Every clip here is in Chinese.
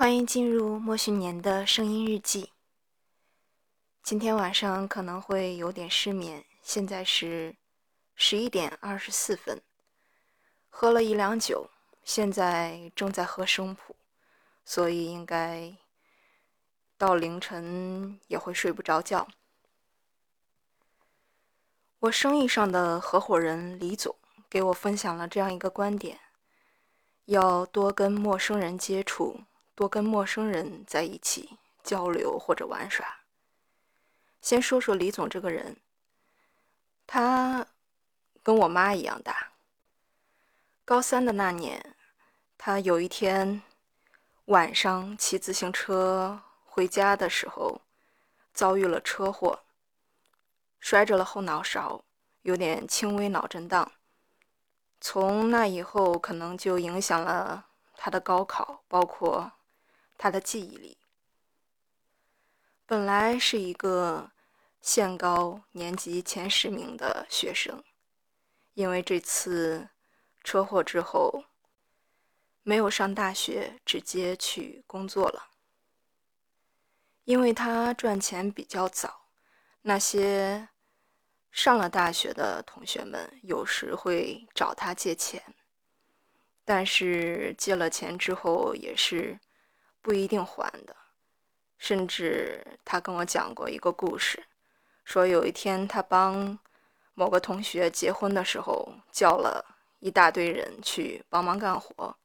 欢迎进入莫须年的声音日记。今天晚上可能会有点失眠，现在是十一点二十四分，喝了一两酒，现在正在喝生普，所以应该到凌晨也会睡不着觉。我生意上的合伙人李总给我分享了这样一个观点：要多跟陌生人接触。多跟陌生人在一起交流或者玩耍。先说说李总这个人，他跟我妈一样大。高三的那年，他有一天晚上骑自行车回家的时候，遭遇了车祸，摔着了后脑勺，有点轻微脑震荡。从那以后，可能就影响了他的高考，包括。他的记忆力本来是一个县高年级前十名的学生，因为这次车祸之后没有上大学，直接去工作了。因为他赚钱比较早，那些上了大学的同学们有时会找他借钱，但是借了钱之后也是。不一定还的，甚至他跟我讲过一个故事，说有一天他帮某个同学结婚的时候，叫了一大堆人去帮忙干活，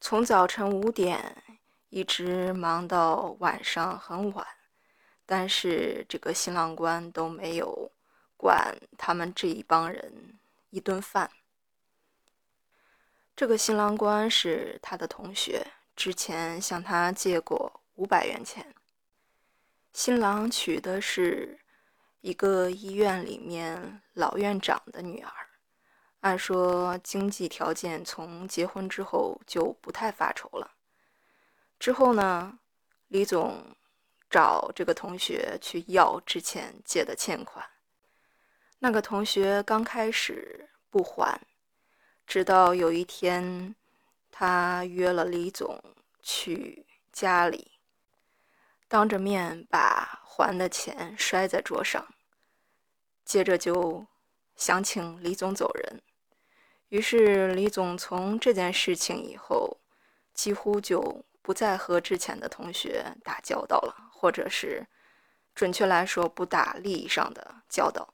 从早晨五点一直忙到晚上很晚，但是这个新郎官都没有管他们这一帮人一顿饭。这个新郎官是他的同学。之前向他借过五百元钱。新郎娶的是一个医院里面老院长的女儿，按说经济条件从结婚之后就不太发愁了。之后呢，李总找这个同学去要之前借的欠款，那个同学刚开始不还，直到有一天。他约了李总去家里，当着面把还的钱摔在桌上，接着就想请李总走人。于是李总从这件事情以后，几乎就不再和之前的同学打交道了，或者是准确来说，不打利益上的交道。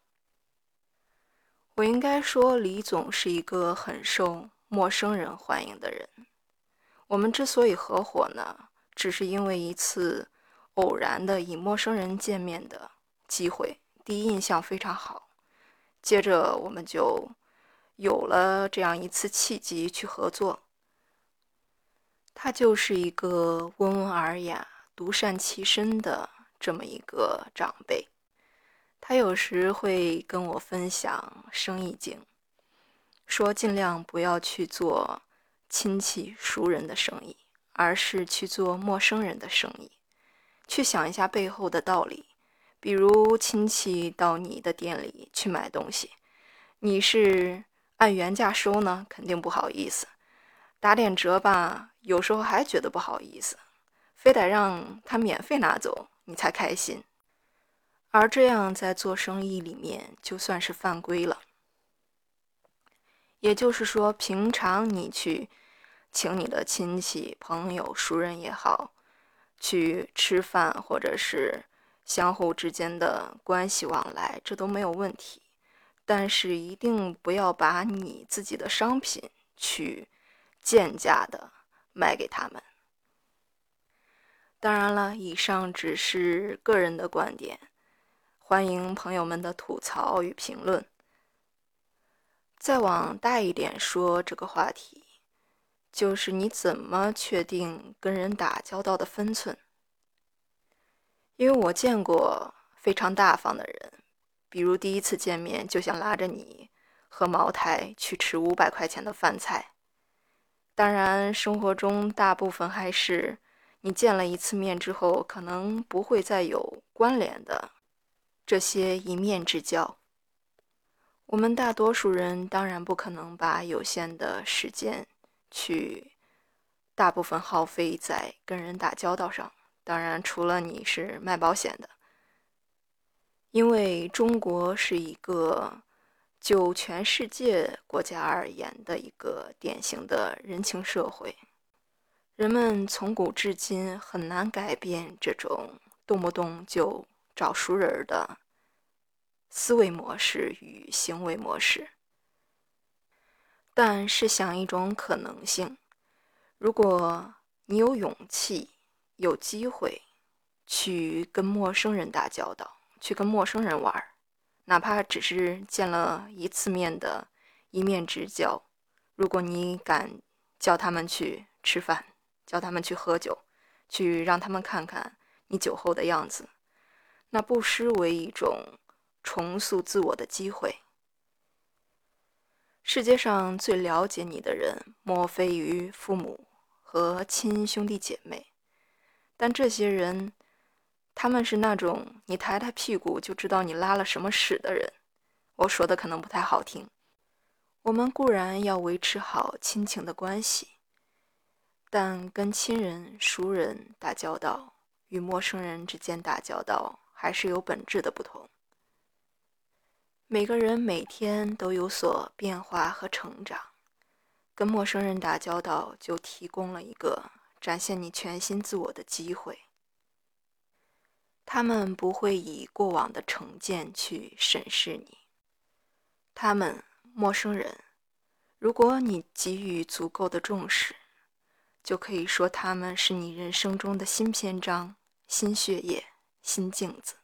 我应该说，李总是一个很受。陌生人欢迎的人，我们之所以合伙呢，只是因为一次偶然的以陌生人见面的机会，第一印象非常好，接着我们就有了这样一次契机去合作。他就是一个温文尔雅、独善其身的这么一个长辈，他有时会跟我分享生意经。说尽量不要去做亲戚熟人的生意，而是去做陌生人的生意。去想一下背后的道理。比如亲戚到你的店里去买东西，你是按原价收呢，肯定不好意思；打点折吧，有时候还觉得不好意思，非得让他免费拿走你才开心。而这样在做生意里面就算是犯规了。也就是说，平常你去请你的亲戚、朋友、熟人也好，去吃饭，或者是相互之间的关系往来，这都没有问题。但是一定不要把你自己的商品去贱价的卖给他们。当然了，以上只是个人的观点，欢迎朋友们的吐槽与评论。再往大一点说，这个话题就是你怎么确定跟人打交道的分寸？因为我见过非常大方的人，比如第一次见面就想拉着你喝茅台去吃五百块钱的饭菜。当然，生活中大部分还是你见了一次面之后，可能不会再有关联的这些一面之交。我们大多数人当然不可能把有限的时间去大部分耗费在跟人打交道上。当然，除了你是卖保险的，因为中国是一个就全世界国家而言的一个典型的人情社会，人们从古至今很难改变这种动不动就找熟人的思维模式与行为模式。但是想一种可能性，如果你有勇气、有机会去跟陌生人打交道，去跟陌生人玩，哪怕只是见了一次面的一面之交，如果你敢叫他们去吃饭，叫他们去喝酒，去让他们看看你酒后的样子，那不失为一种重塑自我的机会。世界上最了解你的人，莫非于父母和亲兄弟姐妹？但这些人，他们是那种你抬抬屁股就知道你拉了什么屎的人。我说的可能不太好听。我们固然要维持好亲情的关系，但跟亲人、熟人打交道，与陌生人之间打交道，还是有本质的不同。每个人每天都有所变化和成长，跟陌生人打交道就提供了一个展现你全新自我的机会。他们不会以过往的成见去审视你。他们陌生人，如果你给予足够的重视，就可以说他们是你人生中的新篇章、新血液、新镜子。